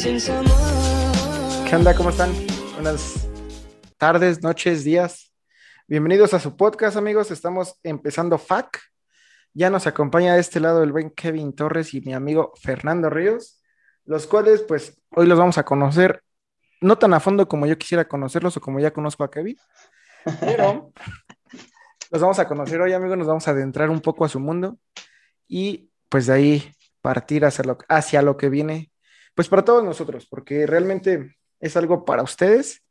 ¿Qué onda? ¿Cómo están? Buenas tardes, noches, días. Bienvenidos a su podcast, amigos. Estamos empezando FAC. Ya nos acompaña de este lado el buen Kevin Torres y mi amigo Fernando Ríos, los cuales pues hoy los vamos a conocer no tan a fondo como yo quisiera conocerlos o como ya conozco a Kevin, pero los vamos a conocer hoy, amigos. Nos vamos a adentrar un poco a su mundo y pues de ahí partir hacia lo, hacia lo que viene, pues para todos nosotros, porque realmente es algo para ustedes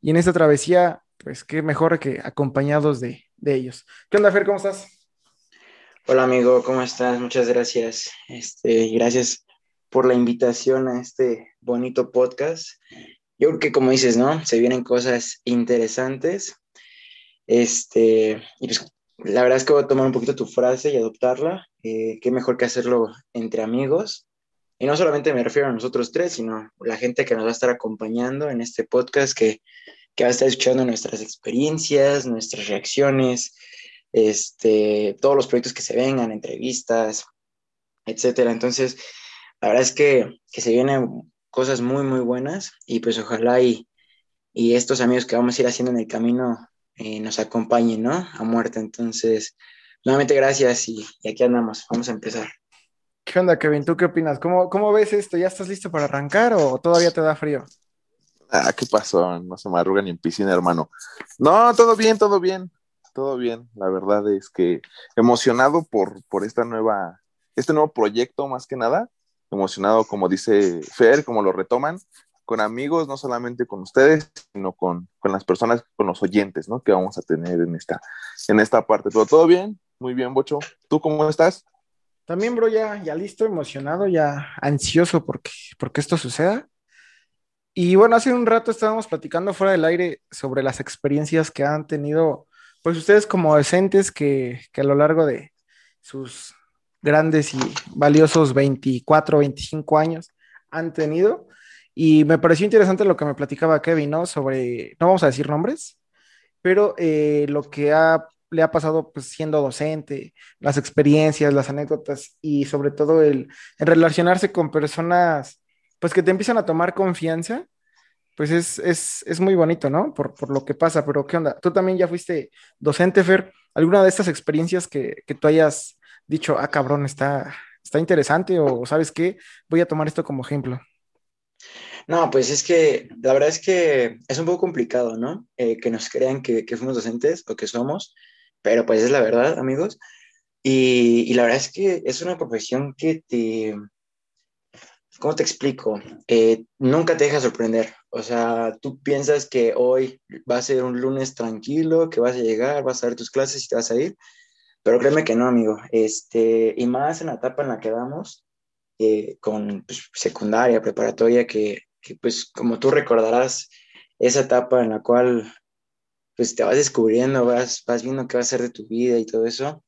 y en esta travesía, pues qué mejor que acompañados de, de ellos. ¿Qué onda, Fer? ¿Cómo estás? Hola amigo, ¿cómo estás? Muchas gracias. Este, gracias por la invitación a este bonito podcast. Yo creo que como dices, ¿no? Se vienen cosas interesantes. Este, y pues la verdad es que voy a tomar un poquito tu frase y adoptarla. Eh, qué mejor que hacerlo entre amigos. Y no solamente me refiero a nosotros tres, sino la gente que nos va a estar acompañando en este podcast, que, que va a estar escuchando nuestras experiencias, nuestras reacciones, este, todos los proyectos que se vengan, entrevistas, etcétera. Entonces, la verdad es que, que se vienen cosas muy, muy buenas y pues ojalá y, y estos amigos que vamos a ir haciendo en el camino eh, nos acompañen, ¿no? A muerte. Entonces, nuevamente gracias y, aquí andamos. Vamos a empezar. ¿Qué onda, Kevin? ¿Tú qué opinas? ¿Cómo, ¿Cómo ves esto? ¿Ya estás listo para arrancar o todavía te da frío? Ah, ¿qué pasó? No se me arruga ni en piscina, hermano. No, todo bien, todo bien, todo bien. La verdad es que emocionado por, por esta nueva, este nuevo proyecto, más que nada. Emocionado, como dice Fer, como lo retoman, con amigos, no solamente con ustedes, sino con, con, las personas, con los oyentes, ¿no? Que vamos a tener en esta, en esta parte. Pero todo bien, muy bien, Bocho. ¿Tú cómo estás? También, bro, ya, ya listo, emocionado, ya ansioso porque, porque esto suceda. Y bueno, hace un rato estábamos platicando fuera del aire sobre las experiencias que han tenido, pues ustedes como docentes que, que a lo largo de sus grandes y valiosos 24, 25 años han tenido. Y me pareció interesante lo que me platicaba Kevin, ¿no? Sobre, no vamos a decir nombres, pero eh, lo que ha, le ha pasado pues, siendo docente, las experiencias, las anécdotas y sobre todo el, el relacionarse con personas pues que te empiezan a tomar confianza, pues es, es, es muy bonito, ¿no? Por, por, lo que pasa, pero ¿qué onda? Tú también ya fuiste docente, Fer. ¿Alguna de estas experiencias que, que tú hayas dicho, ah, cabrón, está, está interesante o sabes qué, voy a tomar esto como ejemplo? No, pues es que la verdad es que es un poco complicado, ¿no? Eh, que nos crean que, que, fuimos docentes o que somos, pero pues es la verdad, amigos. Y, la verdad es que es una profesión que te, ¿cómo te explico? Eh, nunca te deja sorprender. O sea, tú piensas que hoy va a ser un lunes tranquilo, que vas a llegar, vas a ver tus clases y te vas a ir, pero créeme que no, amigo. Este, y más en la etapa en la que vamos, eh, con pues, secundaria, preparatoria, que, pues como tú recordarás, esa etapa en la cual pues te vas descubriendo, vas, vas viendo qué va a ser de tu vida y todo eso,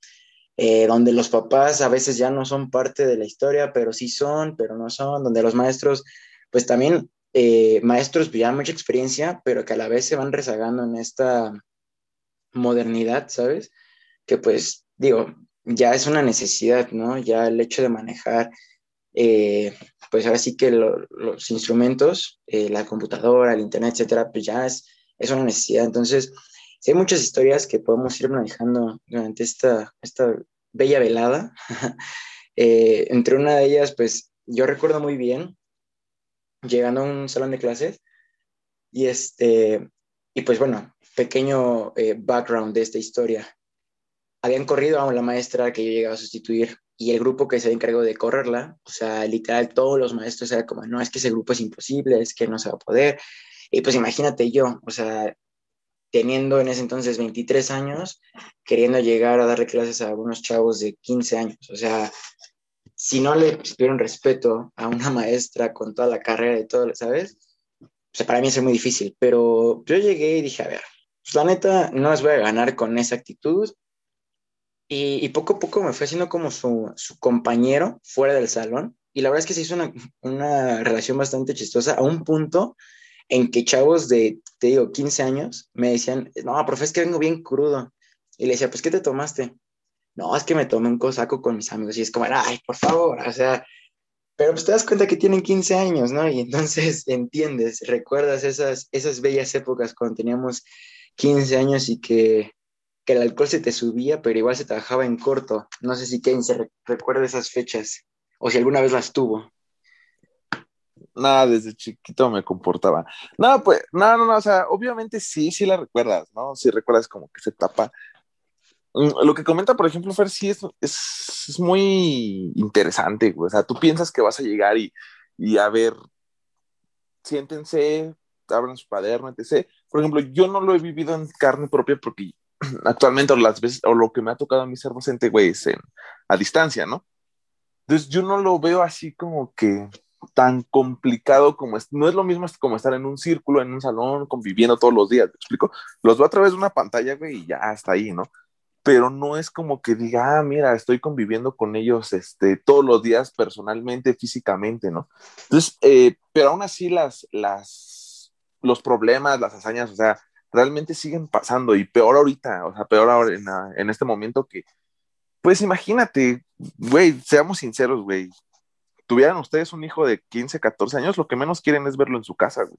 eh, donde los papás a veces ya no son parte de la historia, pero sí son, pero no son, donde los maestros, pues también eh, maestros ya mucha experiencia, pero que a la vez se van rezagando en esta modernidad, ¿sabes? Que pues digo, ya es una necesidad, ¿no? Ya el hecho de manejar eh, pues ahora sí que lo, los instrumentos, la computadora, el internet, etcétera, pues ya es, es una necesidad. Entonces, sí hay muchas historias que podemos ir manejando durante esta, esta bella velada. eh, entre una de ellas, pues yo recuerdo muy bien llegando a un salón de clases y este, y pues bueno, pequeño eh, background de esta historia. Habían corrido a la maestra que yo llegaba a sustituir y el grupo que se encargó de correrla, o sea, literal, todos los maestros eran como, no, es que ese grupo es imposible, es que no se va a poder. Y pues imagínate yo, o sea, teniendo en ese entonces 23 años, queriendo llegar a darle clases a algunos chavos de 15 años, o sea, si no le tuvieron respeto a una maestra con toda la carrera y todo, ¿sabes? O sea, para mí es muy difícil, pero yo llegué y dije, a ver, pues la neta, no les voy a ganar con esa actitud, y, y, poco a poco me fue haciendo como su, su, compañero fuera del salón. Y la verdad es que se hizo una, una, relación bastante chistosa a un punto en que chavos de, te digo, 15 años me decían, no, profe, es que vengo bien crudo. Y le decía, pues, ¿qué te tomaste? No, es que me tomé un cosaco con mis amigos. Y es como, ay, por favor, o sea, Pero pues te das cuenta que tienen 15 años, ¿no? Y entonces entiendes, recuerdas esas, esas bellas épocas cuando teníamos 15 años y que, que el alcohol se te subía, pero igual se trabajaba en corto. No sé si Kevin se recuerda esas fechas o si alguna vez las tuvo. Nada, desde chiquito me comportaba. No, pues, no, no, no, o sea, obviamente sí, sí la recuerdas, ¿no? Sí recuerdas como que se tapa. Mm, lo que comenta, por ejemplo, Fer, sí es, es, muy interesante, güey. O sea, tú piensas que vas a llegar y, y a ver, siéntense, abran su cuaderno, etc. Por ejemplo, yo no lo he vivido en carne propia porque actualmente o las veces, o lo que me ha tocado a mí ser docente, güey, es en, a distancia, ¿no? Entonces yo no lo veo así como que tan complicado como es, no es lo mismo como estar en un círculo, en un salón, conviviendo todos los días, ¿me explico? Los veo a través de una pantalla, güey, y ya está ahí, ¿no? Pero no es como que diga, ah, mira, estoy conviviendo con ellos este, todos los días personalmente, físicamente, ¿no? Entonces, eh, pero aún así las, las, los problemas, las hazañas, o sea, realmente siguen pasando y peor ahorita, o sea, peor ahora en, en este momento que, pues imagínate, güey, seamos sinceros, güey, tuvieran ustedes un hijo de 15, 14 años, lo que menos quieren es verlo en su casa, güey.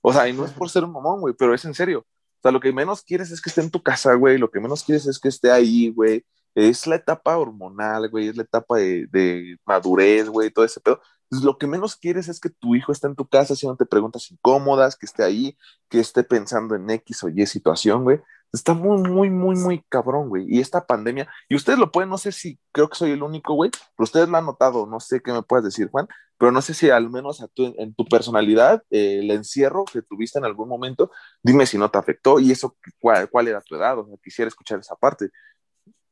O sea, y no es por ser un mamón, güey, pero es en serio. O sea, lo que menos quieres es que esté en tu casa, güey, lo que menos quieres es que esté ahí, güey. Es la etapa hormonal, güey, es la etapa de, de madurez, güey, todo ese pedo. Lo que menos quieres es que tu hijo esté en tu casa haciendo preguntas incómodas, que esté ahí, que esté pensando en X o Y situación, güey. Está muy, muy, muy, muy cabrón, güey. Y esta pandemia, y ustedes lo pueden, no sé si creo que soy el único, güey, pero ustedes lo han notado, no sé qué me puedes decir, Juan, pero no sé si al menos a tu, en tu personalidad, eh, el encierro que tuviste en algún momento, dime si no te afectó y eso, cuál, cuál era tu edad, o sea, quisiera escuchar esa parte.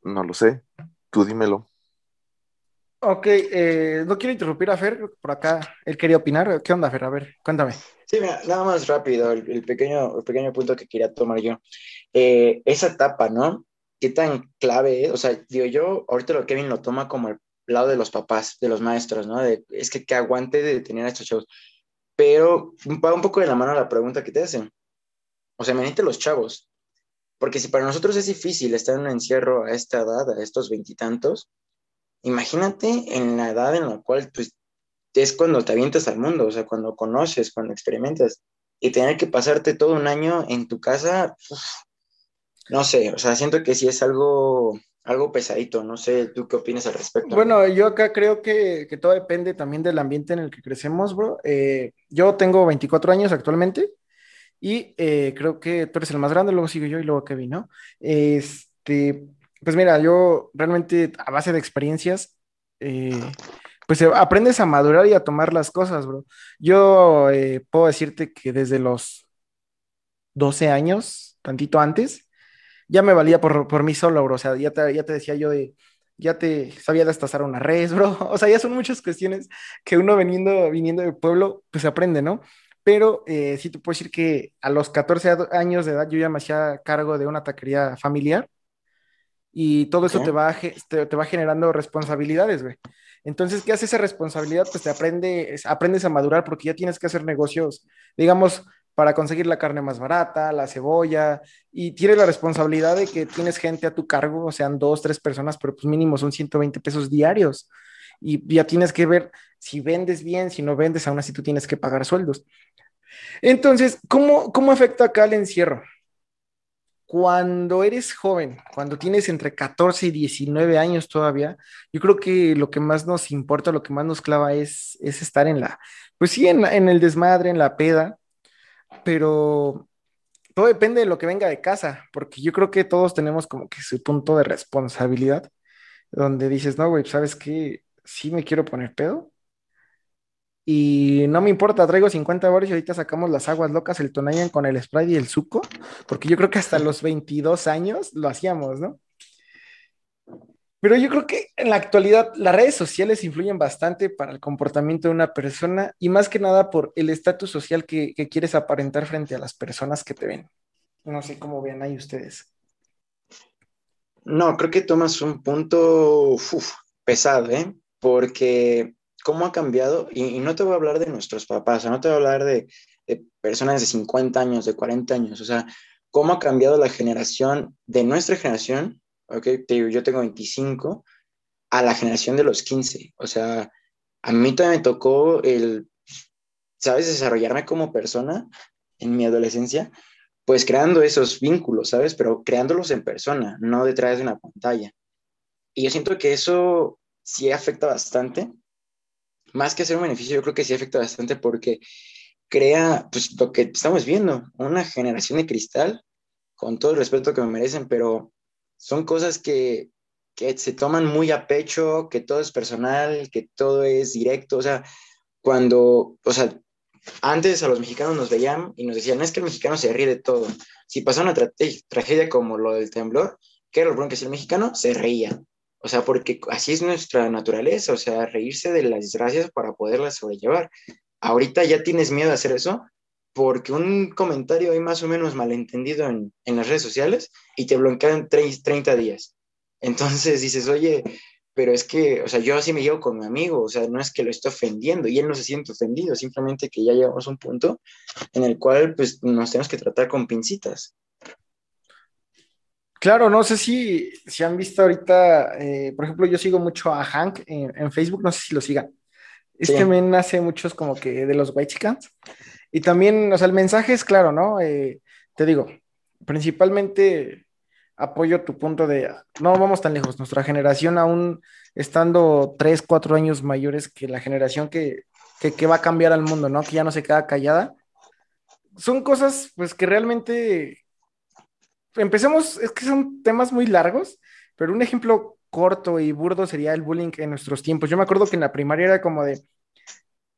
No lo sé, tú dímelo. Ok, eh, no quiero interrumpir a Fer, por acá él quería opinar. ¿Qué onda, Fer? A ver, cuéntame. Sí, mira, nada más rápido, el, pequeño, el pequeño punto que quería tomar yo. Eh, esa etapa, ¿no? ¿Qué tan clave es? O sea, digo yo, ahorita lo Kevin lo toma como el lado de los papás, de los maestros, ¿no? Es que que aguante de tener a estos chavos. Pero va un poco de la mano la pregunta que te hacen. O sea, imagínate los chavos. Porque si para nosotros es difícil estar en un encierro a esta edad, a estos veintitantos, imagínate en la edad en la cual pues, es cuando te avientas al mundo, o sea, cuando conoces, cuando experimentas, y tener que pasarte todo un año en tu casa, no sé, o sea, siento que sí es algo, algo pesadito, no sé, ¿tú qué opinas al respecto? Bueno, yo acá creo que, todo depende también del ambiente en el que crecemos, bro. Eh, yo tengo 24 años actualmente y eh, creo que tú eres el más grande, luego sigo yo y luego Kevin, ¿no? Este, pues mira, yo realmente a base de experiencias, eh, pues eh, aprendes a madurar y a tomar las cosas, bro. Yo eh, puedo decirte que desde los 12 años, tantito antes, ya me valía por, por mí solo, bro. O sea, ya te, ya te decía yo de, ya te sabía destazar una res, bro. O sea, ya son muchas cuestiones que uno viniendo, viniendo del pueblo, pues aprende, ¿no? Pero sí te puedo decir que a los 14 años de edad yo ya me hacía cargo de una taquería familiar y todo eso te va, te, va generando responsabilidades, güey. Entonces, ¿qué hace esa responsabilidad? Pues te aprende, aprendes a madurar porque ya tienes que hacer negocios, digamos, para conseguir la carne más barata, la cebolla, y tienes la responsabilidad de que tienes gente a tu cargo, o sean dos, tres personas, pero pues mínimo son 120 pesos diarios. Y ya tienes que ver si vendes bien, si no vendes, aún así tú tienes que pagar sueldos. Entonces, ¿cómo, cómo afecta acá el encierro? Cuando eres joven, cuando tienes entre 14 y 19 años todavía, yo creo que lo que más nos importa, lo que más nos clava es, es estar en la, pues sí, en, en el desmadre, en la peda, pero todo depende de lo que venga de casa, porque yo creo que todos tenemos como que su punto de responsabilidad, donde dices, no, güey, ¿sabes qué? Sí me quiero poner pedo, y no me importa, traigo 50 dólares y ahorita sacamos las aguas locas, el Tonayan con el spray y el suco, porque yo creo que hasta los 22 años lo hacíamos, ¿no? Pero yo creo que en la actualidad las redes sociales influyen bastante para el comportamiento de una persona y más que nada por el estatus social que, quieres aparentar frente a las personas que te ven. No sé cómo vean ahí ustedes. No, creo que tomas un punto pesado, ¿eh? Porque cómo ha cambiado, y, no te voy a hablar de nuestros papás, o no te voy a hablar de, personas de 50 años, de 40 años, o sea, cómo ha cambiado la generación de nuestra generación, ok, yo tengo 25, a la generación de los 15, o sea, a mí también me tocó el, ¿sabes?, desarrollarme como persona en mi adolescencia, pues creando esos vínculos, ¿sabes? Pero creándolos en persona, no detrás de una pantalla. Y yo siento que eso sí afecta bastante. Más que ser un beneficio, yo creo que sí afecta bastante porque crea, pues lo que estamos viendo, una generación de cristal, con todo el respeto que me merecen, pero son cosas que, que se toman muy a pecho, que todo es personal, que todo es directo, o sea, cuando, o sea, antes a los mexicanos nos veían y nos decían, es que el mexicano se ríe de todo. Si pasó una tragedia como lo del temblor, ¿qué era lo bueno que hacía el mexicano? Se reía. O sea, porque así es nuestra naturaleza, o sea, reírse de las desgracias para poderlas sobrellevar. Ahorita ya tienes miedo a hacer eso porque un comentario hay más o menos malentendido en, en las redes sociales y te bloquean 30 días. Entonces dices, oye, pero es que, o sea, yo así me llevo con mi amigo, o sea, no es que lo esté ofendiendo y él no se siente ofendido, simplemente que ya llegamos a un punto en el cual pues nos tenemos que tratar con pincitas. Claro, no sé si, si han visto ahorita, eh, por ejemplo, yo sigo mucho a Hank en, Facebook, no sé si lo sigan. Es que me nace muchos como que de los white chickens. Y también, o sea, el mensaje es claro, ¿no? Eh, te digo, principalmente apoyo tu punto de, no vamos tan lejos, nuestra generación aún estando tres, cuatro años mayores que la generación que, que, va a cambiar al mundo, ¿no? Que ya no se queda callada. Son cosas, pues, que realmente, empecemos, es que son temas muy largos, pero un ejemplo corto y burdo sería el bullying en nuestros tiempos. Yo me acuerdo que en la primaria era como de,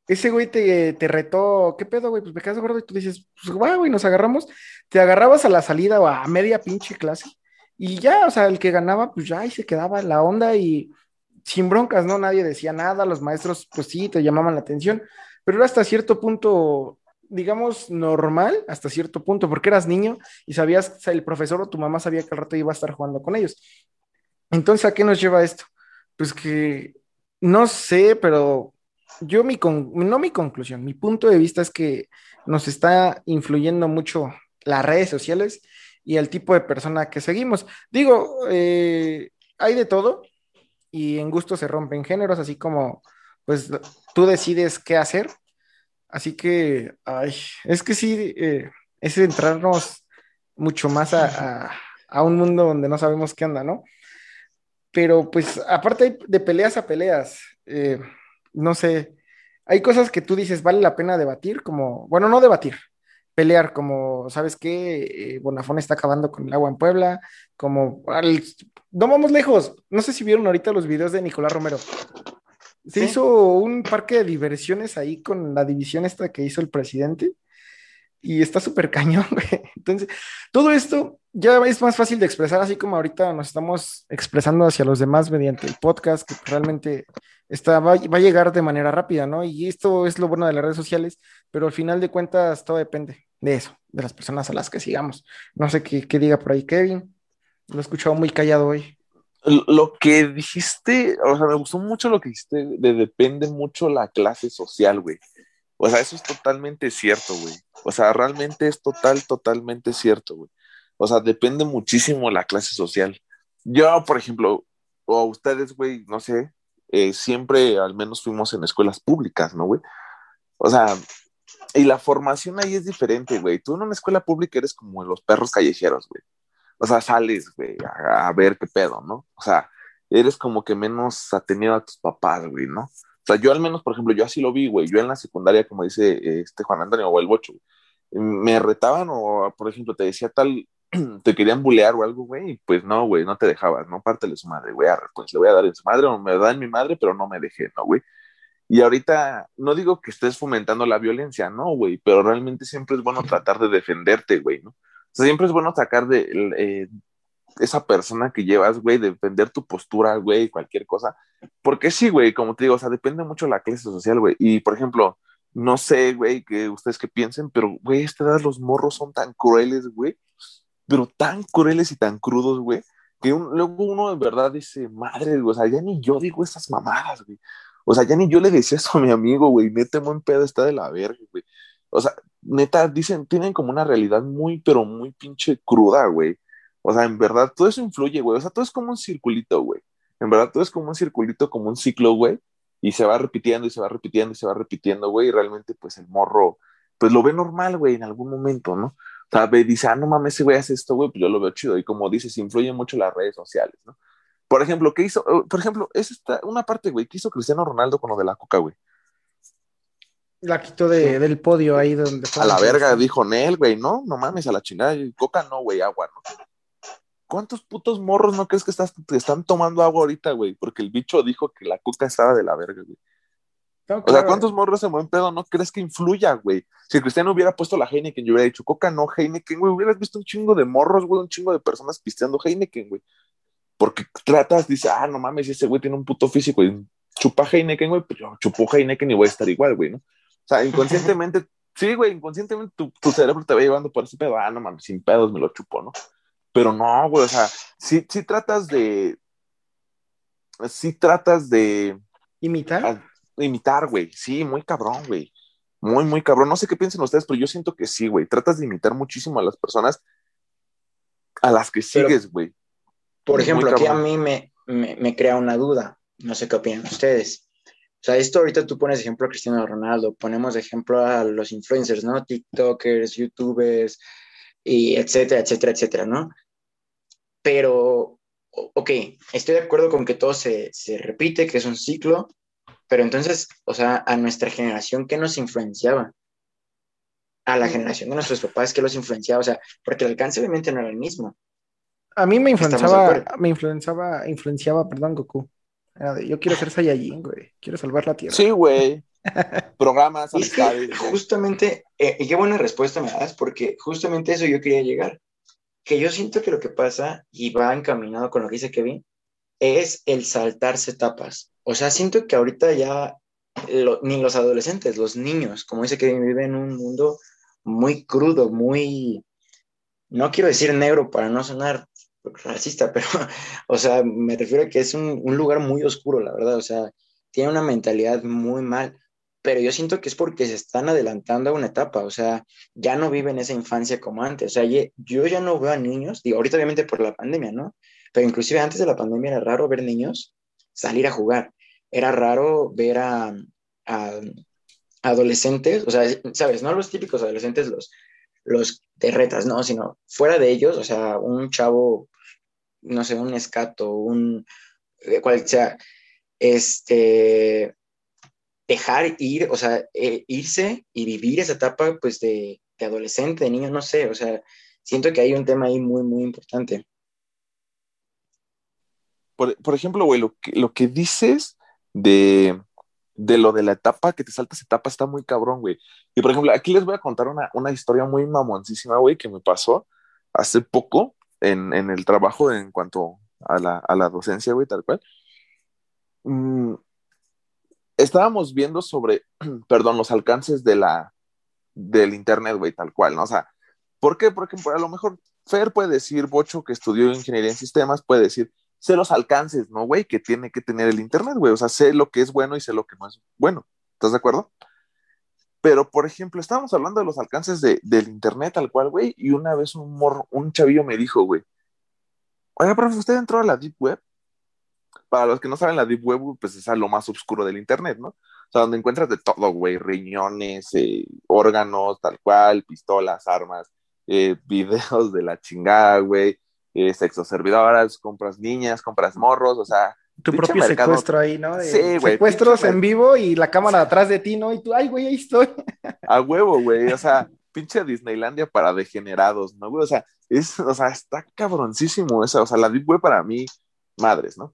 ese güey te, te retó, ¿qué pedo, güey? Pues me quedas gordo y tú dices, pues, güey, nos agarramos, te agarrabas a la salida o a media pinche clase y ya, o sea, el que ganaba, pues ya ahí se quedaba la onda y sin broncas, ¿no? Nadie decía nada, los maestros, pues sí, te llamaban la atención, pero era hasta cierto punto, digamos, normal, hasta cierto punto, porque eras niño y sabías, o el profesor o tu mamá sabía que al rato iba a estar jugando con ellos. Entonces, ¿a qué nos lleva esto? Pues que no sé, pero yo mi con, no mi conclusión, mi punto de vista es que nos está influyendo mucho las redes sociales y el tipo de persona que seguimos. Digo, eh, hay de todo y en gusto se rompen géneros, así como pues tú decides qué hacer. Así que, ay, es que sí, eh, es entrarnos mucho más a, un mundo donde no sabemos qué anda, ¿no? Pero pues aparte de peleas a peleas, eh, no sé, hay cosas que tú dices vale la pena debatir, como, bueno, no debatir, pelear, como, ¿sabes qué? Eh, Bonafón está acabando con el agua en Puebla, como, no vamos lejos, no sé si vieron ahorita los videos de Nicolás Romero. Se hizo un parque de diversiones ahí con la división esta que hizo el presidente y está súper cañón, güey. Entonces, todo esto ya es más fácil de expresar, así como ahorita nos estamos expresando hacia los demás mediante el podcast, que realmente está, va, va, a llegar de manera rápida, ¿no? Y esto es lo bueno de las redes sociales, pero al final de cuentas todo depende de eso, de las personas a las que sigamos. No sé qué, qué diga por ahí Kevin, lo he escuchado muy callado hoy. Lo que dijiste, o sea, me gustó mucho lo que dijiste, de depende mucho la clase social, güey. O sea, eso es totalmente cierto, güey. O sea, realmente es total, totalmente cierto, güey. O sea, depende muchísimo la clase social. Yo, por ejemplo, o ustedes, güey, no sé, eh, siempre al menos fuimos en escuelas públicas, ¿no, güey? O sea, y la formación ahí es diferente, güey. Tú en una escuela pública eres como los perros callejeros, güey. O sea, sales, güey, a, ver qué pedo, ¿no? O sea, eres como que menos atenido a tus papás, güey, ¿no? O sea, yo al menos, por ejemplo, yo así lo vi, güey. Yo en la secundaria, como dice este Juan Antonio o el Bocho, me retaban o, por ejemplo, te decía tal, te querían bulear o algo, güey, y pues no, güey, no te dejabas, no pártele su madre, güey, pues le voy a dar en su madre o me da en mi madre, pero no me dejé, ¿no, güey? Y ahorita, no digo que estés fomentando la violencia, no, güey, pero realmente siempre es bueno tratar de defenderte, güey, ¿no? Siempre es bueno sacar de eh, esa persona que llevas, güey, defender tu postura, güey, cualquier cosa. Porque sí, güey, como te digo, o sea, depende mucho de la clase social, güey. Y, por ejemplo, no sé, güey, que ustedes que piensen, pero, güey, esta edad los morros son tan crueles, güey, pero tan crueles y tan crudos, güey, que luego uno de verdad dice, madre, güey, o sea, ya ni yo digo esas mamadas, güey. O sea, ya ni yo le decía eso a mi amigo, güey. Neta, buen pedo está de la verga, güey. O sea, neta, dicen, tienen como una realidad muy, pero muy pinche cruda, güey. O sea, en verdad, todo eso influye, güey. O sea, todo es como un circulito, güey. En verdad, todo es como un circulito, como un ciclo, güey. y se va repitiendo y se va repitiendo y se va repitiendo, güey, y realmente pues el morro, pues lo ve normal, güey, en algún momento, ¿no? O sea, ve, dice, ah, no mames, ese güey hace esto, güey, pues yo lo veo chido. Y como dices, influyen mucho las redes sociales, ¿no? Por ejemplo, ¿qué hizo? Oh, por ejemplo, es esta, una parte, güey, ¿qué hizo Cristiano Ronaldo con lo de la coca, güey? La quitó de, del podio ahí donde A la verga, dijo Nel, güey, no, no mames, a la chingada. Coca no, güey, agua, ¿no? ¿Cuántos putos morros no crees que estás, están tomando agua ahorita, güey? Porque el bicho dijo que la coca estaba de la verga, güey. o sea, ¿cuántos morros en buen pedo no crees que influya, güey? Si Cristiano hubiera puesto la Heineken y hubiera dicho Coca, no, Heineken, güey, hubieras visto un chingo de morros, güey, un chingo de personas pisteando Heineken, güey. Porque tratas, dice, ah, no mames, ese güey tiene un puto físico y chupa Heineken, güey, pues yo chupo Heineken y voy a estar igual, güey, ¿no? O sea, inconscientemente, sí, güey, inconscientemente tu, tu, cerebro te va llevando por ese pedo, ah, no mames, sin pedos me lo chupo, ¿no? Pero no, güey, o sea, sí, sí tratas de. Sí tratas de. ¿Imitar? imitar, güey. Sí, muy cabrón, güey. Muy, muy cabrón. No sé qué piensen ustedes, pero yo siento que sí, güey. Tratas de imitar muchísimo a las personas a las que sigues, güey. Por ejemplo, aquí a mí me, me, me, crea una duda. No sé qué opinan ustedes. O sea, esto ahorita tú pones ejemplo a Cristiano Ronaldo, ponemos ejemplo a los influencers, ¿no? TikTokers, YouTubers, y etcétera, etcétera, etcétera, ¿no? Pero, ok, estoy de acuerdo con que todo se, se repite, que es un ciclo, pero entonces, o sea, a nuestra generación, ¿qué nos influenciaba? A la generación de nuestros papás, ¿qué los influenciaba? O sea, porque el alcance obviamente no era el mismo. A mí me influenciaba, me influenciaba, influenciaba, perdón, Goku. Yo quiero ser Saiyajin, güey. Quiero salvar la Tierra. Sí, güey. Programas, justamente, eh, y qué buena respuesta me das, porque justamente eso yo quería llegar. Que yo siento que lo que pasa, y va encaminado con lo que dice Kevin, es el saltarse etapas. O sea, siento que ahorita ya ni los adolescentes, los niños, como dice Kevin, viven en un mundo muy crudo, muy, no quiero decir negro para no sonar racista, pero, o sea, me refiero a que es un, un lugar muy oscuro, la verdad, o sea, tiene una mentalidad muy mal pero yo siento que es porque se están adelantando a una etapa, o sea, ya no viven esa infancia como antes, o sea, yo ya no veo a niños, digo, ahorita obviamente por la pandemia, ¿no? Pero inclusive antes de la pandemia era raro ver niños salir a jugar, era raro ver a, adolescentes, o sea, sabes, no los típicos adolescentes, los, los de retas, no, sino fuera de ellos, o sea, un chavo, no sé, un escato, un, eh, cual sea, este, dejar ir, o sea, eh, irse y vivir esa etapa, pues, de, adolescente, de niño, no sé, o sea, siento que hay un tema ahí muy, muy importante. Por, ejemplo, güey, lo que, lo que dices de, lo de la etapa, que te saltas etapa, está muy cabrón, güey. Y por ejemplo, aquí les voy a contar una, una historia muy mamoncísima, güey, que me pasó hace poco en, el trabajo en cuanto a la, a la docencia, güey, tal cual. Mm, estábamos viendo sobre, perdón, los alcances de la, del Internet, güey, tal cual, ¿no? O sea, ¿por qué? Porque a lo mejor Fer puede decir, Bocho, que estudió ingeniería en sistemas, puede decir, sé los alcances, ¿no, güey? Que tiene que tener el Internet, güey. O sea, sé lo que es bueno y sé lo que no es bueno. ¿Estás de acuerdo? Pero, por ejemplo, estábamos hablando de los alcances de, del Internet, tal cual, güey, y una vez un, morro, un chavillo me dijo, güey, oiga, profe, ¿usted entró a la Deep Web? para los que no saben, la Deep Web, pues es lo más oscuro del Internet, ¿no? O sea, donde encuentras de todo, güey, riñones, eh, órganos, tal cual, pistolas, armas, eh, videos de la chingada, güey, eh, sexo servidoras, compras niñas, compras morros, o sea. Tu propio secuestro ahí, ¿no? sí, güey. Secuestros en vivo y la cámara atrás de ti, ¿no? Y tú, ay, güey, ahí estoy. A huevo, güey, o sea, pinche Disneylandia para degenerados, ¿no, güey? O sea, es, o sea, está cabroncísimo esa, o sea, la Deep Web para mí, madres, ¿no?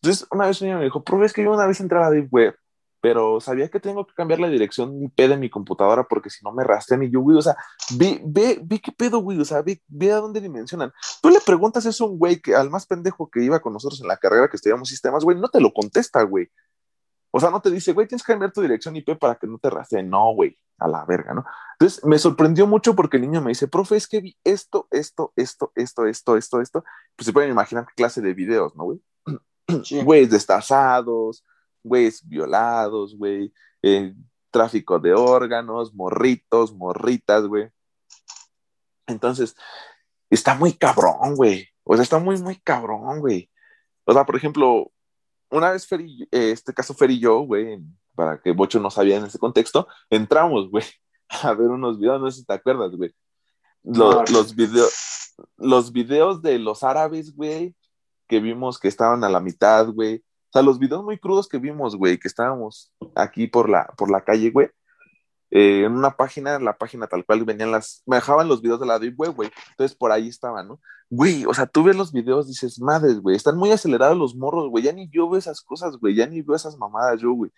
Entonces, una vez un niño me dijo, profe, es que yo una vez entré a la Deep Web, pero sabía que tengo que cambiar la dirección IP de mi computadora porque si no me rastrean y yo, güey, o sea, ve, ve, ve qué pedo, güey, o sea, ve, ve, a dónde dimensionan. Tú le preguntas eso a un güey que al más pendejo que iba con nosotros en la carrera que estudiamos sistemas, güey, no te lo contesta, güey. O sea, no te dice, güey, tienes que cambiar tu dirección IP para que no te rastreen. No, güey, a la verga, ¿no? Entonces, me sorprendió mucho porque el niño me dice, profe, es que vi esto, esto, esto, esto, esto, esto, esto. Pues se pueden imaginar qué clase de videos, ¿no, güey? güeyes destazados, güeyes violados, güey, eh, tráfico de órganos, morritos, morritas, güey. Entonces, está muy cabrón, güey. O sea, está muy, muy cabrón, güey. O sea, por ejemplo, una vez Fer este caso Fer y yo, güey, para que Bocho no sabía en ese contexto, entramos, güey, a ver unos videos, no sé si te acuerdas, güey. Los, los, videos, los videos de los árabes, güey, que vimos que estaban a la mitad, güey. O sea, los videos muy crudos que vimos, güey, que estábamos aquí por la, por la calle, güey. Eh, en una página, la página tal cual venían las, me dejaban los videos de la Deep Web, güey. Entonces por ahí estaban, ¿no? Güey, o sea, tú ves los videos, dices, madres, güey, están muy acelerados los morros, güey. Ya ni yo veo esas cosas, güey, ya ni veo esas mamadas yo, güey.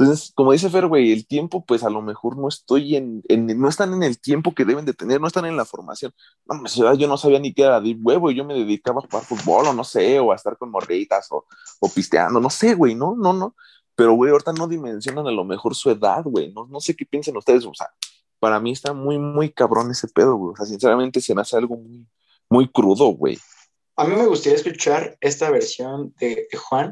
Entonces, como dice Fer, güey, el tiempo, pues a lo mejor no estoy en, no están en el tiempo que deben de tener, no están en la formación. No, yo no sabía ni qué era Web, güey, yo me dedicaba a jugar fútbol o no sé, o a estar con morritas o, o pisteando, no sé, güey, no, no, no. Pero, güey, ahorita no dimensionan a lo mejor su edad, güey, no, no sé qué piensan ustedes, o sea, para mí está muy, muy cabrón ese pedo, güey, o sea, sinceramente se me hace algo muy, muy crudo, güey. A mí me gustaría escuchar esta versión de, de Juan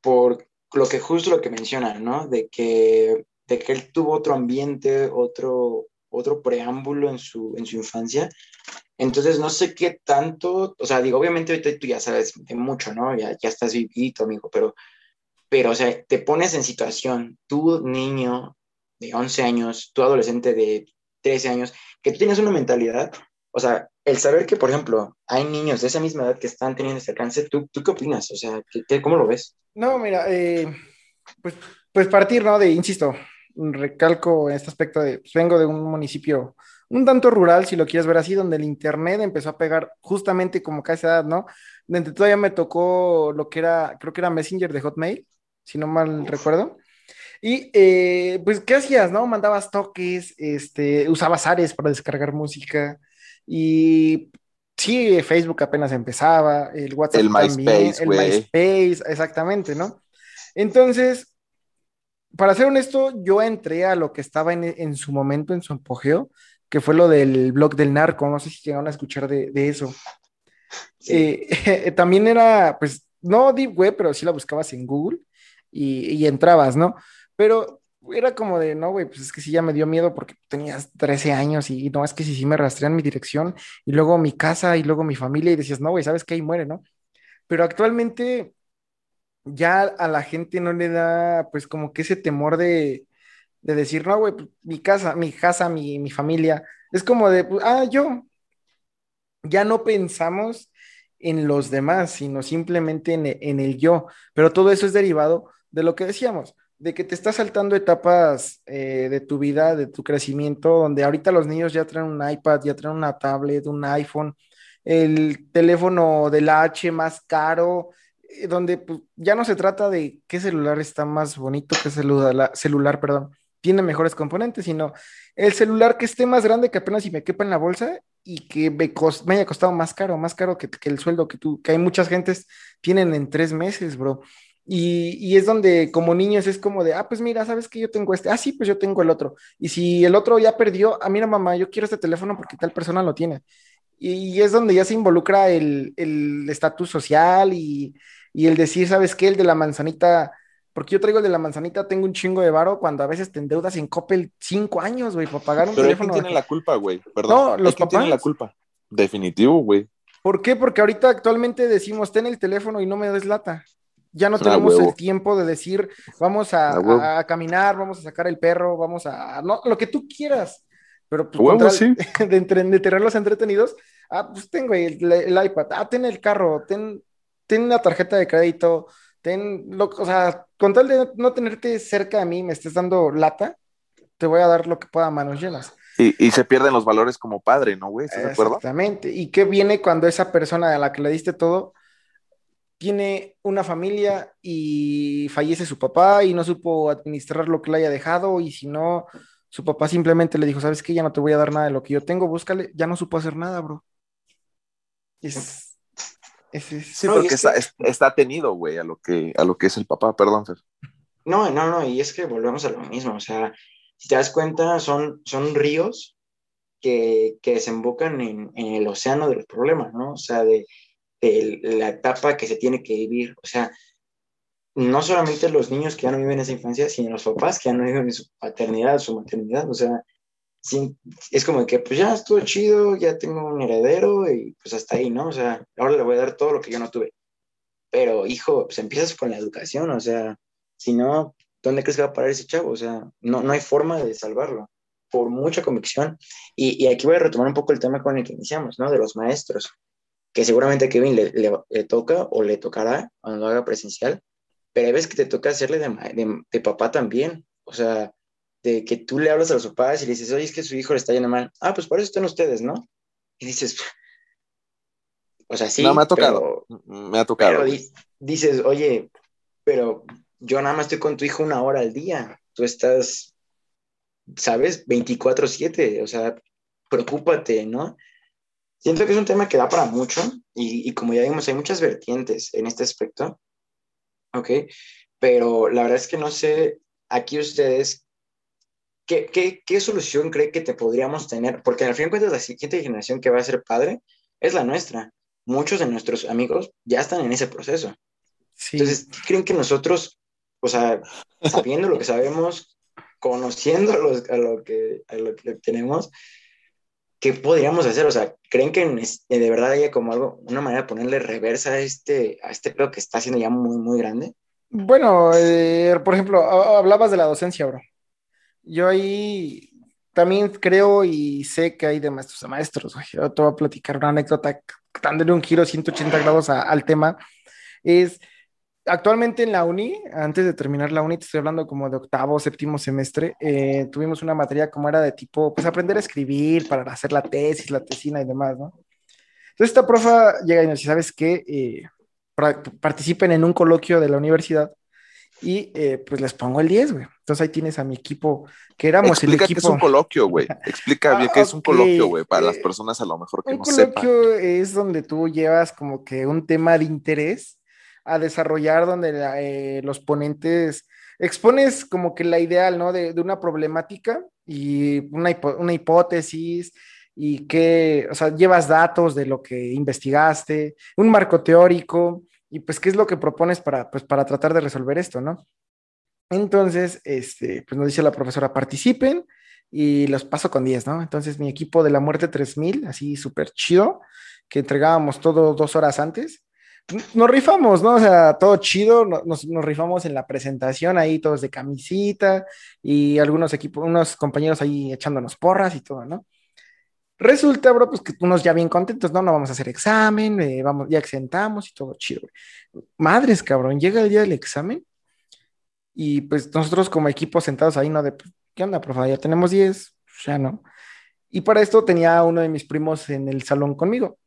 por lo que justo lo que mencionan, ¿no? De que, de que él tuvo otro ambiente, otro, otro preámbulo en su, en su infancia. Entonces, no sé qué tanto, o sea, digo, obviamente ahorita tú ya sabes de mucho, ¿no? Ya, ya estás vivido, amigo, pero, pero, o sea, te pones en situación, tú niño de 11 años, tú adolescente de 13 años, que tú tienes una mentalidad, o sea, el saber que, por ejemplo, hay niños de esa misma edad que están teniendo este alcance, ¿tú, tú qué opinas? O sea, ¿qué, cómo lo ves? No, mira, eh, pues, pues partir, ¿no? De, insisto, recalco en este aspecto de, pues vengo de un municipio un tanto rural, si lo quieres ver así, donde el internet empezó a pegar justamente como que a esa edad, ¿no? Donde todavía me tocó lo que era, creo que era Messenger de Hotmail, si no mal recuerdo. Y eh, pues, ¿qué hacías, no? Mandabas toques, este, usabas Ares para descargar música, y sí, Facebook apenas empezaba, el WhatsApp el MySpace, el MySpace, exactamente, ¿no? Entonces, para ser honesto, yo entré a lo que estaba en, su momento, en su apogeo, que fue lo del blog del narco, no sé si llegaron a escuchar de, eso. Eh, también era, pues, no Deep Web, pero sí la buscabas en Google y, y entrabas, ¿no? Pero era como de, no, güey, pues es que sí ya me dio miedo porque tenías 13 años y no, es que si sí, me rastrean mi dirección y luego mi casa y luego mi familia y decías, no, güey, ¿sabes qué? Ahí muere, ¿no? Pero actualmente ya a la gente no le da, pues como que ese temor de, decir, no, güey, pues, mi casa, mi casa, mi, mi familia, es como de, pues, ah, yo, ya no pensamos en los demás, sino simplemente en, en el yo, pero todo eso es derivado de lo que decíamos de que te estás saltando etapas eh, de tu vida, de tu crecimiento, donde ahorita los niños ya traen un iPad, ya traen una tablet, un iPhone, el teléfono del H más caro, eh, donde pues, ya no se trata de qué celular está más bonito, qué celular, celular, perdón, tiene mejores componentes, sino el celular que esté más grande que apenas si me quepa en la bolsa y que me, me haya costado más caro, más caro que, que, el sueldo que tú, que hay muchas gentes tienen en tres meses, bro. Y, es donde como niños es como de, ah, pues mira, sabes que yo tengo este, ah, sí, pues yo tengo el otro. Y si el otro ya perdió, ah, mira mamá, yo quiero este teléfono porque tal persona lo tiene. Y, es donde ya se involucra el estatus social y, el decir, ¿sabes qué? El de la manzanita, porque yo traigo el de la manzanita, tengo un chingo de varo cuando a veces te endeudas en Coppel cinco años, güey, para pagar un Pero teléfono. ¿quién tiene la culpa, güey? Perdón. No, los papás. tienen la culpa. Definitivo, güey. ¿Por qué? Porque ahorita actualmente decimos, ten el teléfono y no me des lata. Ya no tenemos el tiempo de decir, vamos a, caminar, vamos a sacar el perro, vamos a, no, lo que tú quieras. Pero pues, de, de, tenerlos entretenidos, ah, pues tengo el, el, iPad, ah, ten el carro, ten, ten la tarjeta de crédito, ten, lo, o sea, con tal de no tenerte cerca de mí, me estés dando lata, te voy a dar lo que pueda a manos llenas. Y, y, se pierden los valores como padre, ¿no, güey? ¿Estás de acuerdo? Exactamente. ¿Y qué viene cuando esa persona a la que le diste todo tiene una familia y fallece su papá y no supo administrar lo que le haya dejado y si no, su papá simplemente le dijo, sabes que ya no te voy a dar nada de lo que yo tengo, búscale, ya no supo hacer nada, bro. Es, sí, porque está, está, tenido, güey, a lo que a lo que es el papá, perdón, Fer. No, no, no, y es que volvemos a lo mismo, o sea, si te das cuenta, son, son ríos que, que desembocan en, en el océano de los problemas, ¿no? O sea, de, de la etapa que se tiene que vivir. O sea, no solamente los niños que ya no viven esa infancia, sino los papás que ya no viven su paternidad, su maternidad. O sea, es como que pues ya estuvo chido, ya tengo un heredero y pues hasta ahí, ¿no? O sea, ahora le voy a dar todo lo que yo no tuve. pero hijo, pues empiezas con la educación, o sea, si no, ¿dónde crees que va a parar ese chavo? O sea, no, no hay forma de salvarlo, por mucha convicción. Y, y aquí voy a retomar un poco el tema con el que iniciamos, ¿no? De los maestros, que seguramente a Kevin le, le, toca o le tocará cuando lo haga presencial, pero hay veces que te toca hacerle de, de, de papá también, o sea, de que tú le hablas a los papás y le dices, oye, es que su hijo le está yendo mal. Ah, pues por eso están ustedes, ¿no? Y dices, o sea, sí. No, me ha tocado. me ha tocado. Pero dices, oye, pero yo nada más estoy con tu hijo una hora al día. Tú estás, ¿sabes? 24-7. O sea, preocúpate, ¿no? Siento que es un tema que da para mucho y, y como ya vimos, hay muchas vertientes en este aspecto. ¿Ok? Pero la verdad es que no sé aquí ustedes ¿Qué, qué, solución cree que te podríamos tener? Porque al fin de cuentas la siguiente generación que va a ser padre es la nuestra. Muchos de nuestros amigos ya están en ese proceso. Entonces, ¿creen que nosotros, o sea, sabiendo lo que sabemos, conociendo a, lo, que, a lo que tenemos, ¿qué podríamos hacer? O sea, ¿creen que de verdad haya como algo, una manera de ponerle reversa a este, a este pedo que está haciendo ya muy, muy grande? Bueno, eh, por ejemplo, hablabas de la docencia, bro yo ahí también creo y sé que hay de maestros a maestros, Yo te voy a platicar una anécdota dándole un giro 180 grados al tema. Es actualmente en la uni, antes de terminar la uni, te estoy hablando como de octavo, séptimo semestre, eh, tuvimos una materia como era de tipo, pues aprender a escribir para hacer la tesis, la tesina y demás, ¿no? Entonces esta profa llega y nos dice, ¿sabes qué? Eh, participen en un coloquio de la universidad y eh, pues les pongo el 10, güey. Entonces ahí tienes a mi equipo, que éramos el equipo. que es un coloquio, güey. Explica bien qué es un coloquio, güey, para las eh, personas a lo mejor que no sepan. Un coloquio es donde tú llevas como que un tema de interés a desarrollar, donde eh, los ponentes expones como que la ideal, ¿no? De, de una problemática y una, una hipótesis y que, o sea, llevas datos de lo que investigaste, un marco teórico y pues qué es lo que propones para, pues, para tratar de resolver esto, ¿no? Entonces, este, pues nos dice la profesora, participen y los paso con 10, ¿no? Entonces mi equipo de la muerte 3000, así súper chido, que entregábamos todo dos horas antes, nos rifamos, ¿no? O sea, todo chido, nos, nos, rifamos en la presentación ahí, todos de camisita y algunos equipos, unos compañeros ahí echándonos porras y todo, ¿no? Resulta, bro, pues que unos ya bien contentos, no, no vamos a hacer examen, eh, vamos, ya exentamos y todo chido, Madres, cabrón, llega el día del examen y pues nosotros como equipo sentados ahí, ¿no? De, pues, ¿qué onda, profe? Ya tenemos 10, pues, ya no. Y para esto tenía uno de mis primos en el salón conmigo.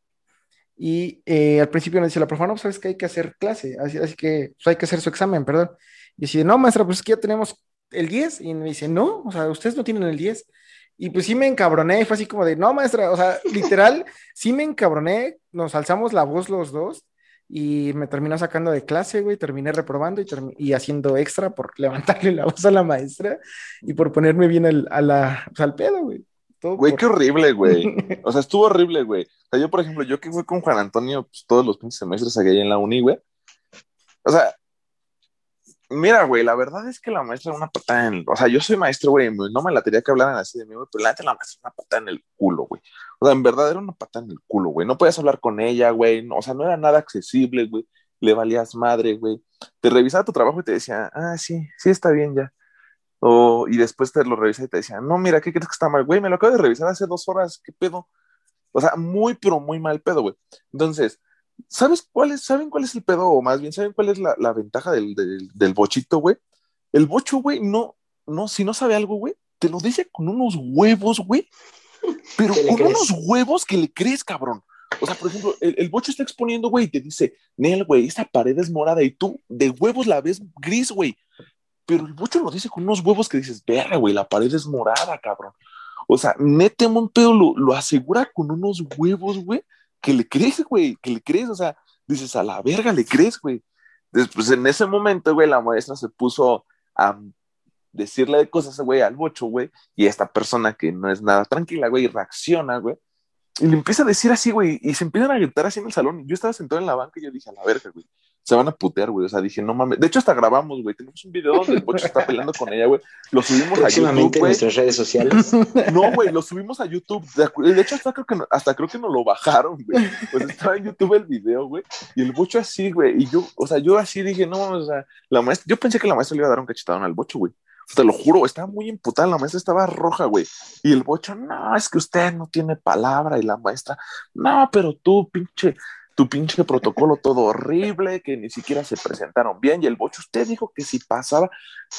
Y eh, al principio nos dice la profe, no, sabes que hay que hacer clase, así, así que pues, hay que hacer su examen, perdón. Y dice, no, maestra, pues es que ya tenemos el 10. Y me dice, no, o sea, ustedes no tienen el 10. Y pues sí me encabroné, fue así como de, no, maestra, o sea, literal, sí me encabroné, nos alzamos la voz los dos y me terminó sacando de clase, güey, terminé reprobando y, y haciendo extra por levantarle la voz a la maestra y por ponerme bien al, a la, pues, al pedo, güey. Güey, qué horrible, güey. O sea, estuvo horrible, güey. O sea, yo, por ejemplo, yo que fui con Juan Antonio pues, todos los semestres allá en la uni, güey. O sea, Mira, güey, la verdad es que la maestra era una patada en el... O sea, yo soy maestro, güey, no me la tenía que hablar así de mí, güey, pero la la maestra era una patada en el culo, güey. O sea, en verdad era una patada en el culo, güey. No podías hablar con ella, güey. o sea, no era nada accesible, güey. Le valías madre, güey. Te revisaba tu trabajo y te decía, ah, sí, sí está bien ya. O, y después te lo revisaba y te decía, no, mira, ¿qué crees que está mal? Güey, me lo acabo de revisar hace dos horas, ¿qué pedo? O sea, muy, pero muy mal pedo, güey. Entonces, ¿Sabes cuál es, ¿Saben cuál es el pedo? O más bien, ¿saben cuál es la, ventaja del, del, bochito, güey? El bocho, güey, no, no, si no sabe algo, güey, te lo dice con unos huevos, güey. Pero con unos huevos que le crees, cabrón. O sea, por ejemplo, el, bocho está exponiendo, güey, y te dice, Nel, güey, esta pared es morada y tú de huevos la ves gris, güey. Pero el bocho lo dice con unos huevos que dices, verga, güey, la pared es morada, cabrón. O sea, nete un pedo lo, lo asegura con unos huevos, güey, que le crees, güey, que le crees, o sea, dices, a la verga le crees, güey. Después, en ese momento, güey, la maestra se puso a decirle de cosas, güey, al bocho, güey, y esta persona que no es nada tranquila, güey, reacciona, güey, y le empieza a decir así, güey, y se empiezan a gritar así en el salón. Yo estaba sentado en la banca y yo dije, a la verga, güey, se van a putear, güey. O sea, dije, no mames. De hecho, hasta grabamos, güey. Tenemos un video donde el bocho está peleando con ella, güey. Lo subimos a YouTube, en nuestras redes sociales. No, güey, lo subimos a YouTube. De hecho, hasta creo que, hasta creo que nos lo bajaron, güey. Pues estaba en YouTube el video, güey. Y el bocho así, güey. Y yo, o sea, yo así dije, no, o sea, la maestra, yo pensé que la maestra le iba a dar un cachetadón al bocho, güey. Te lo juro, estaba muy imputada, la maestra estaba roja, güey. Y el bocho, no, es que usted no tiene palabra. Y la maestra, no, pero tú, pinche, tu pinche protocolo todo horrible, que ni siquiera se presentaron bien, y el bocho, usted dijo que si pasaba,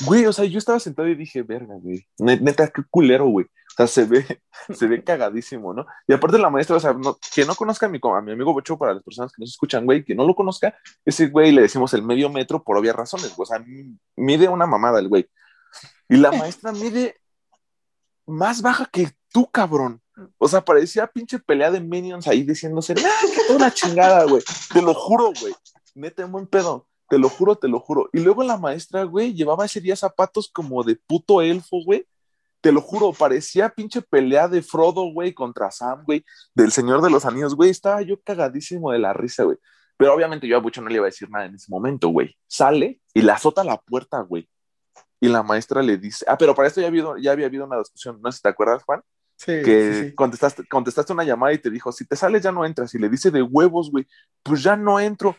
güey, o sea, yo estaba sentado y dije, verga, güey, neta, qué culero, güey, o sea, se ve, se ve cagadísimo, ¿no? Y aparte la maestra, o sea, que no conozca a mi, a mi amigo Bocho, para las personas que nos escuchan, güey, que no lo conozca, ese güey le decimos el medio metro por obvias razones, o sea, mide una mamada el güey, y la maestra mide más baja que tú, cabrón. O sea, parecía pinche pelea de minions ahí diciéndose, ¡ah, qué una chingada, güey! Te lo juro, güey. Neta, buen pedo. Te lo juro, te lo juro. Y luego la maestra, güey, llevaba ese día zapatos como de puto elfo, güey. Te lo juro, parecía pinche pelea de Frodo, güey, contra Sam, güey, del Señor de los Anillos, güey. Estaba yo cagadísimo de la risa, güey. Pero obviamente yo a Bucho no le iba a decir nada en ese momento, güey. Sale y la azota la puerta, güey. Y la maestra le dice, ah, pero para esto ya, habido, ya había habido una discusión, no sé si te acuerdas, Juan, que Contestaste, contestaste una llamada y te dijo, si te sales ya no entras. Y le dice de huevos, güey, pues ya no entro.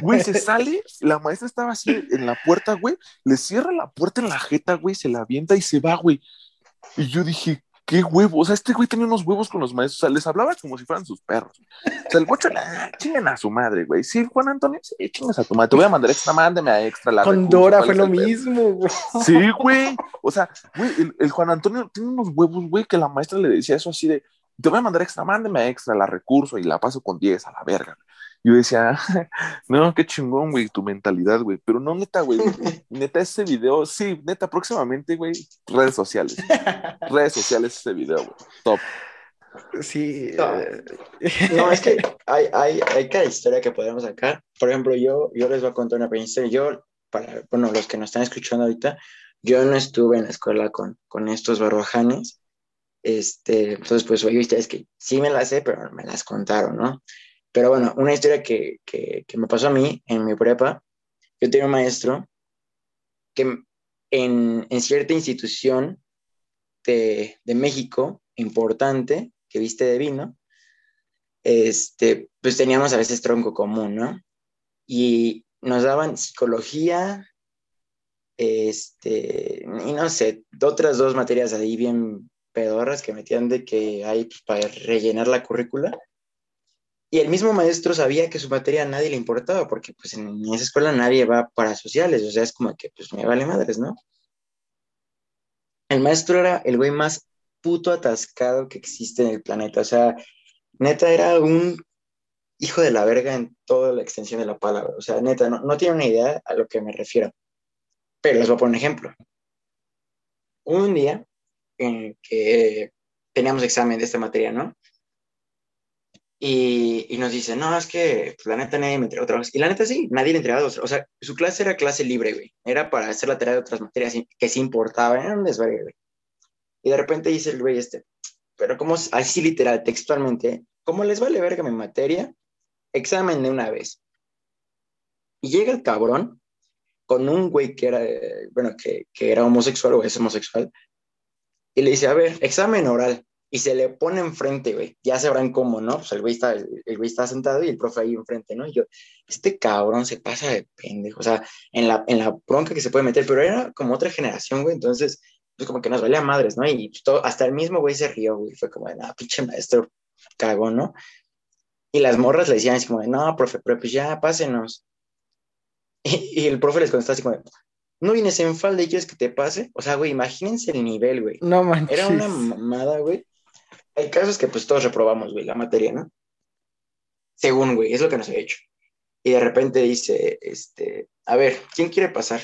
Güey, se sale, la maestra estaba así en la puerta, güey, le cierra la puerta en la jeta, güey, se la avienta y se va, güey. Y yo dije, qué huevos. O sea, este güey tenía unos huevos con los maestros. O sea, les hablaba como si fueran sus perros. O sea, el bocho, la chinguen a su madre, güey. Sí, Juan Antonio, sí, chingas a tu madre. Te voy a mandar extra, mándeme a extra. La con Dora fue lo mismo, güey. Sí, güey. O sea, güey, el, Juan Antonio tiene unos huevos, güey, que la maestra le decía eso así de, te voy a mandar extra, mándeme a extra la recurso y la paso con 10 a la verga yo decía, no, qué chingón, güey, tu mentalidad, güey. Pero no, neta, güey. Neta, ese video, sí, neta, próximamente, güey, redes sociales. redes sociales ese video, güey. Top. Sí. Eh, no, es que hay, hay, hay cada historia que podemos sacar. Por ejemplo, yo, yo les voy a contar una pequeña Yo, para, bueno, los que nos están escuchando ahorita, yo no estuve en la escuela con, con estos barbajanes. Este, entonces, pues, oye, ustedes que sí me las sé, pero me las contaron, ¿no? Pero bueno, una historia que, que, me pasó a mí en mi prepa, yo tenía un maestro que en, en cierta institución de, de, México importante, que viste de vino, este, pues teníamos a veces tronco común, ¿no? Y nos daban psicología, este, y no sé, otras dos materias ahí bien pedorras que metían de que hay pues, para rellenar la currícula. Y el mismo maestro sabía que su materia a nadie le importaba, porque pues en esa escuela nadie va para sociales, o sea, es como que pues me vale madres, ¿no? El maestro era el güey más puto atascado que existe en el planeta, o sea, neta era un hijo de la verga en toda la extensión de la palabra, o sea, neta, no, no tiene una idea a lo que me refiero. Pero les voy a poner un ejemplo. Un día en que teníamos examen de esta materia, ¿no? Y, y, nos dice, no, es que pues, la neta nadie me entregó trabajos. Y la neta sí, nadie le entregaba O sea, su clase era clase libre, güey. Era para hacer la tarea de otras materias que sí importaban. Era un desvergue, güey. Y de repente dice el güey este, pero como así literal, textualmente, ¿cómo les vale verga mi materia? Examen de una vez. Y llega el cabrón con un güey que era, bueno, que, que era homosexual o es homosexual. Y le dice, a ver, examen oral y se le pone enfrente, güey. Ya sabrán cómo, ¿no? Pues el güey está, el, güey está sentado y el profe ahí enfrente, ¿no? Y yo, este cabrón se pasa de pendejo, o sea, en la, en la bronca que se puede meter, pero era como otra generación, güey, entonces, pues como que nos valía madres, ¿no? Y todo, hasta el mismo güey se rió, güey, fue como, ah, pinche maestro cagón, ¿no? Y las morras le decían así como, no, profe, pero pues ya, pásenos. Y, y el profe les contestó así como, no vienes en falda y quieres que te pase. O sea, güey, imagínense el nivel, güey. No manches. Era una mamada, güey. El caso es que pues todos reprobamos, güey, la materia, ¿no? Según, güey, es lo que nos ha hecho. Y de repente dice, este, a ver, ¿quién quiere pasar?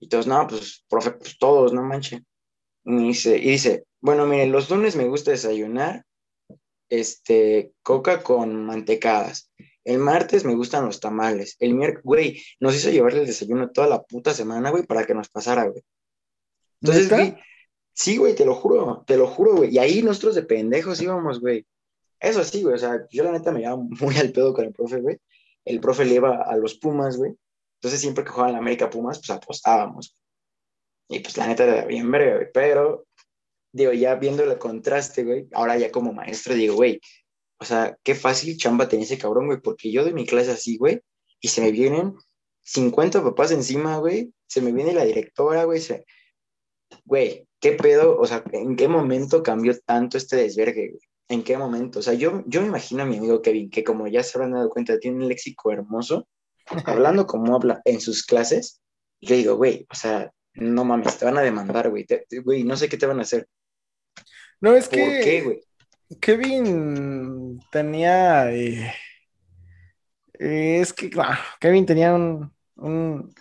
Y todos, no, pues, profe, pues todos, no manche. Y dice, y dice, bueno, miren, los lunes me gusta desayunar, este, coca con mantecadas. El martes me gustan los tamales. El miércoles, güey, nos hizo llevarle el desayuno toda la puta semana, güey, para que nos pasara, güey. Entonces, güey, Sí, güey, te lo juro, te lo juro, güey. Y ahí nosotros de pendejos íbamos, güey. Eso sí, güey, o sea, yo la neta me iba muy al pedo con el profe, güey. el profe le iba a los Pumas, güey. Entonces siempre que jugaban la América Pumas, pues apostábamos. Y pues la neta era bien verga, güey. Pero, digo, ya viendo el contraste, güey, ahora ya como maestro digo, güey, o sea, qué fácil chamba tenía ese cabrón, güey, porque yo doy mi clase así, güey, y se me vienen 50 papás encima, güey, se me viene la directora, güey, se... güey, ¿qué pedo? O sea, ¿en qué momento cambió tanto este desvergue, güey? ¿En qué momento? O sea, yo, yo me imagino a mi amigo Kevin, que como ya se habrán dado cuenta, tiene un léxico hermoso, hablando como habla en sus clases, y yo digo, güey, o sea, no mames, te van a demandar, güey, güey, no sé qué te van a hacer. No, es que... ¿Por qué, güey? Kevin tenía... Eh, es que, claro, Kevin tenía un, un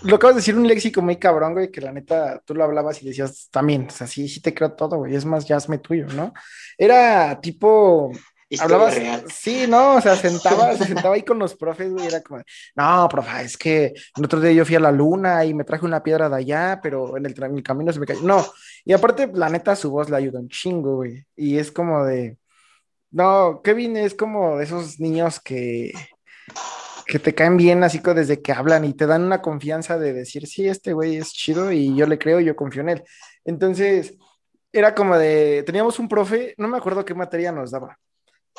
lo acabas de decir, un léxico muy cabrón, güey, que la neta tú lo hablabas y decías también, o sea, sí, sí te creo todo, güey, es más, ya hazme tuyo, ¿no? Era tipo, hablabas, sí, no, o sea, sentaba, se sentaba ahí con los profes, güey, era como, no, profe, es que el otro día yo fui a la luna y me traje una piedra de allá, pero en el, en el camino se me cayó, no, y aparte, la neta, su voz le ayuda un chingo, güey, y es como de, no, Kevin es como de esos niños que que te caen bien así como desde que hablan y te dan una confianza de decir, sí, este güey es chido y yo le creo, yo confío en él. Entonces, era como de, teníamos un profe, no me acuerdo qué materia nos daba,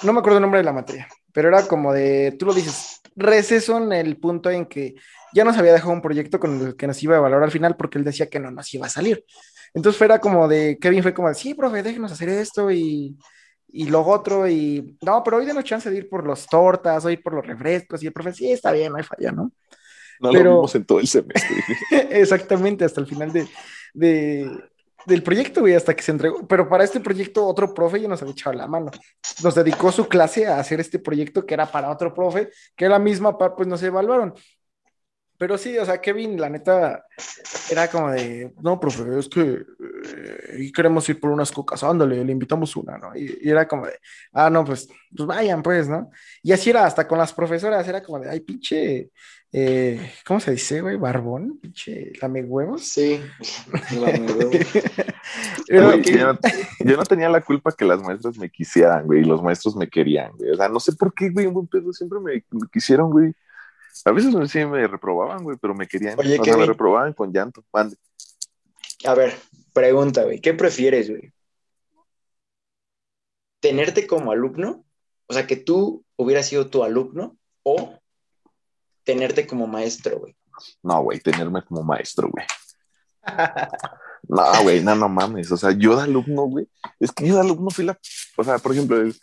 no me acuerdo el nombre de la materia, pero era como de, tú lo dices, receso en el punto en que ya nos había dejado un proyecto con el que nos iba a evaluar al final porque él decía que no nos iba a salir. Entonces era como de, Kevin fue como de, sí, profe, déjenos hacer esto y y luego otro, y no, pero hoy denos chance de ir por los tortas, o ir por los refrescos, y el profe, sí, está bien, no hay falla, ¿no? No pero... lo vimos en todo el semestre. Exactamente, hasta el final de, de, del proyecto, güey, hasta que se entregó. Pero para este proyecto, otro profe ya nos había echado la mano. Nos dedicó su clase a hacer este proyecto que era para otro profe, que la misma pues nos evaluaron. Pero sí, o sea, Kevin, la neta, era como de, no, profe, es que eh, queremos ir por unas cocas, ándale, le invitamos una, ¿no? Y, era como de, ah, no, pues, pues vayan, pues, ¿no? Y así era, hasta con las profesoras, era como de, ay, pinche, eh, ¿cómo se dice, güey? Barbón, pinche, lame huevos. Sí, lame huevos. yo, yo, no tenía la culpa que las maestras me quisieran, güey, y los maestros me querían, güey. O sea, no sé por qué, güey, un buen pedo siempre me, me quisieron, güey. A veces sí me reprobaban, güey, pero me querían. Oye, o sea, me reprobaban con llanto. Mande. A ver, pregunta, güey. ¿Qué prefieres, güey? ¿Tenerte como alumno? O sea, que tú hubieras sido tu alumno o tenerte como maestro, güey. No, güey, tenerme como maestro, güey. No, güey, no, no mames. O sea, yo de alumno, güey. Es que yo de alumno fui la. O sea, por ejemplo, el,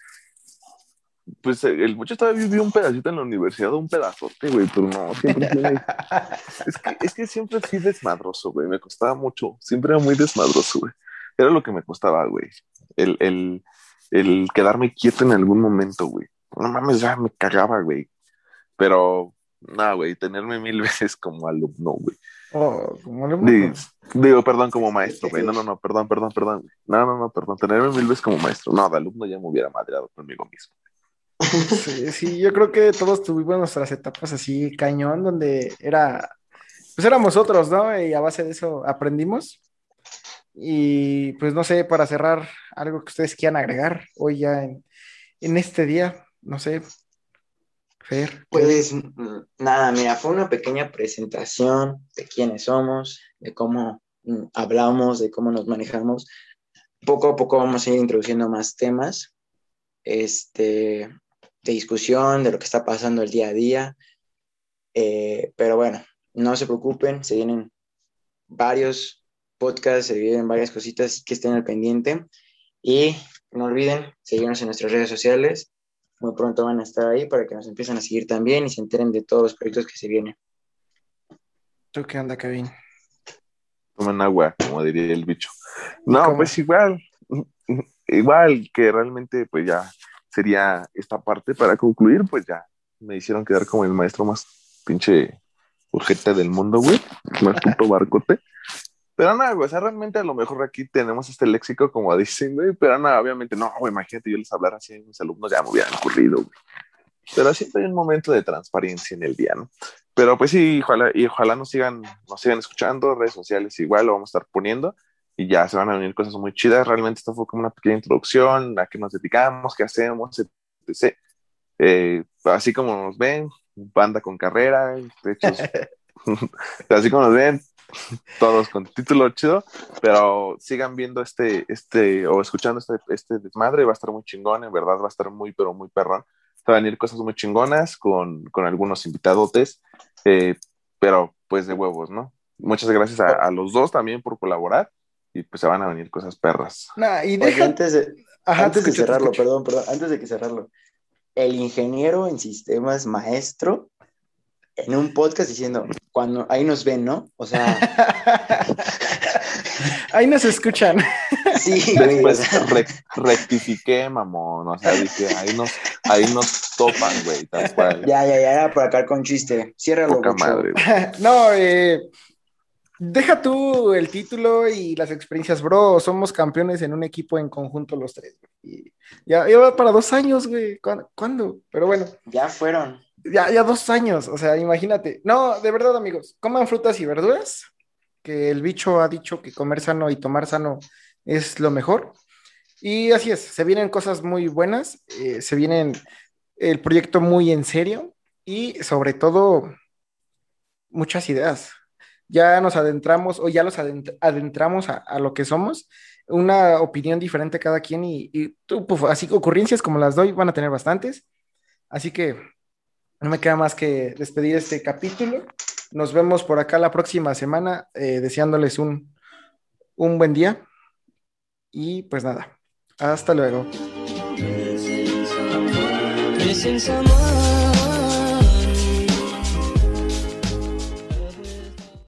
pues eh, el muchacho todavía vivió un pedacito en la universidad, un pedazote, güey, pero no, siempre es, que, es que siempre fui desmadroso, güey, me costaba mucho, siempre era muy desmadroso, güey. Era lo que me costaba, güey, el, el, el quedarme quieto en algún momento, güey. No mames, ya me cagaba, güey. Pero, no, güey, tenerme mil veces como alumno, güey. Oh, como alumno. Digo, perdón, como maestro, güey. No, no, no, perdón, perdón, perdón. No, no, no, perdón. Tenerme mil veces como maestro. No, de alumno ya me hubiera madreado conmigo mismo. Sí, sí, yo creo que todos tuvimos nuestras etapas así cañón, donde era, pues éramos otros, ¿no? Y a base de eso aprendimos. Y pues no sé, para cerrar, algo que ustedes quieran agregar hoy ya en, este día, no sé. Fer. Pues nada, mira, fue una pequeña presentación de quiénes somos, de cómo mm, hablamos, de cómo nos manejamos. Poco a poco vamos a ir introduciendo más temas. Este, de discusión, de lo que está pasando el día a día. Eh, pero bueno, no se preocupen, se vienen varios podcasts, se vienen varias cositas que estén al pendiente. Y no olviden seguirnos en nuestras redes sociales. Muy pronto van a estar ahí para que nos empiecen a seguir también y se enteren de todos los proyectos que se vienen. ¿Tú qué onda, Kevin? Tomen agua, como diría el bicho. No, pues igual, igual que realmente pues ya sería esta parte para concluir, pues ya me hicieron quedar como el maestro más pinche urgente del mundo, güey, más puto barcote. Pero nada, güey, o sea, realmente a lo mejor aquí tenemos este léxico como dicen, güey, pero nada, obviamente no, güey, imagínate yo les hablar así a mis alumnos, ya me hubieran ocurrido, güey. Pero siempre hay un momento de transparencia en el día, ¿no? Pero pues sí, ojalá, y ojalá nos sigan, nos sigan escuchando, redes sociales igual lo vamos a estar poniendo y ya se van a venir cosas muy chidas. Realmente esto fue como una pequeña introducción a qué nos dedicamos, qué hacemos, etc. Eh, así como nos ven, banda con carrera, hechos, así como nos ven, todos con título chido, pero sigan viendo este, este, o escuchando este, este desmadre, va a estar muy chingón, en verdad va a estar muy, pero muy perrón. Van a venir cosas muy chingonas con, con algunos invitadotes, eh, pero pues de huevos, ¿no? Muchas gracias a, los dos también por colaborar y pues se van a venir cosas perras. y antes de, antes de cerrarlo, perdón, perdón, antes de que cerrarlo, el ingeniero en sistemas maestro en un podcast diciendo, cuando ahí nos ven, ¿no? O sea. ahí nos escuchan. Sí, Después rectifiqué, mamón. O sea, dije, ahí nos, ahí nos topan, güey, Ya, ya, ya, era por acá con chiste. Ciérralo, madre, No, eh. Deja tú el título y las experiencias, bro. Somos campeones en un equipo en conjunto los tres. Y ya, va para dos años, güey. ¿Cuándo? Pero bueno. Ya fueron. Ya, ya dos años, o sea, imagínate. No, de verdad, amigos, coman frutas y verduras, que el bicho ha dicho que comer sano y tomar sano es lo mejor. Y así es, se vienen cosas muy buenas, eh, se vienen el proyecto muy en serio y sobre todo muchas ideas. Ya nos adentramos o ya los adentramos a, lo que somos, una opinión diferente cada quien y, y pues, así ocurrencias como las doy van a tener bastantes. Así que no me queda más que despedir este capítulo. Nos vemos por acá la próxima semana, eh, deseándoles un, un buen día. Y pues nada, hasta luego.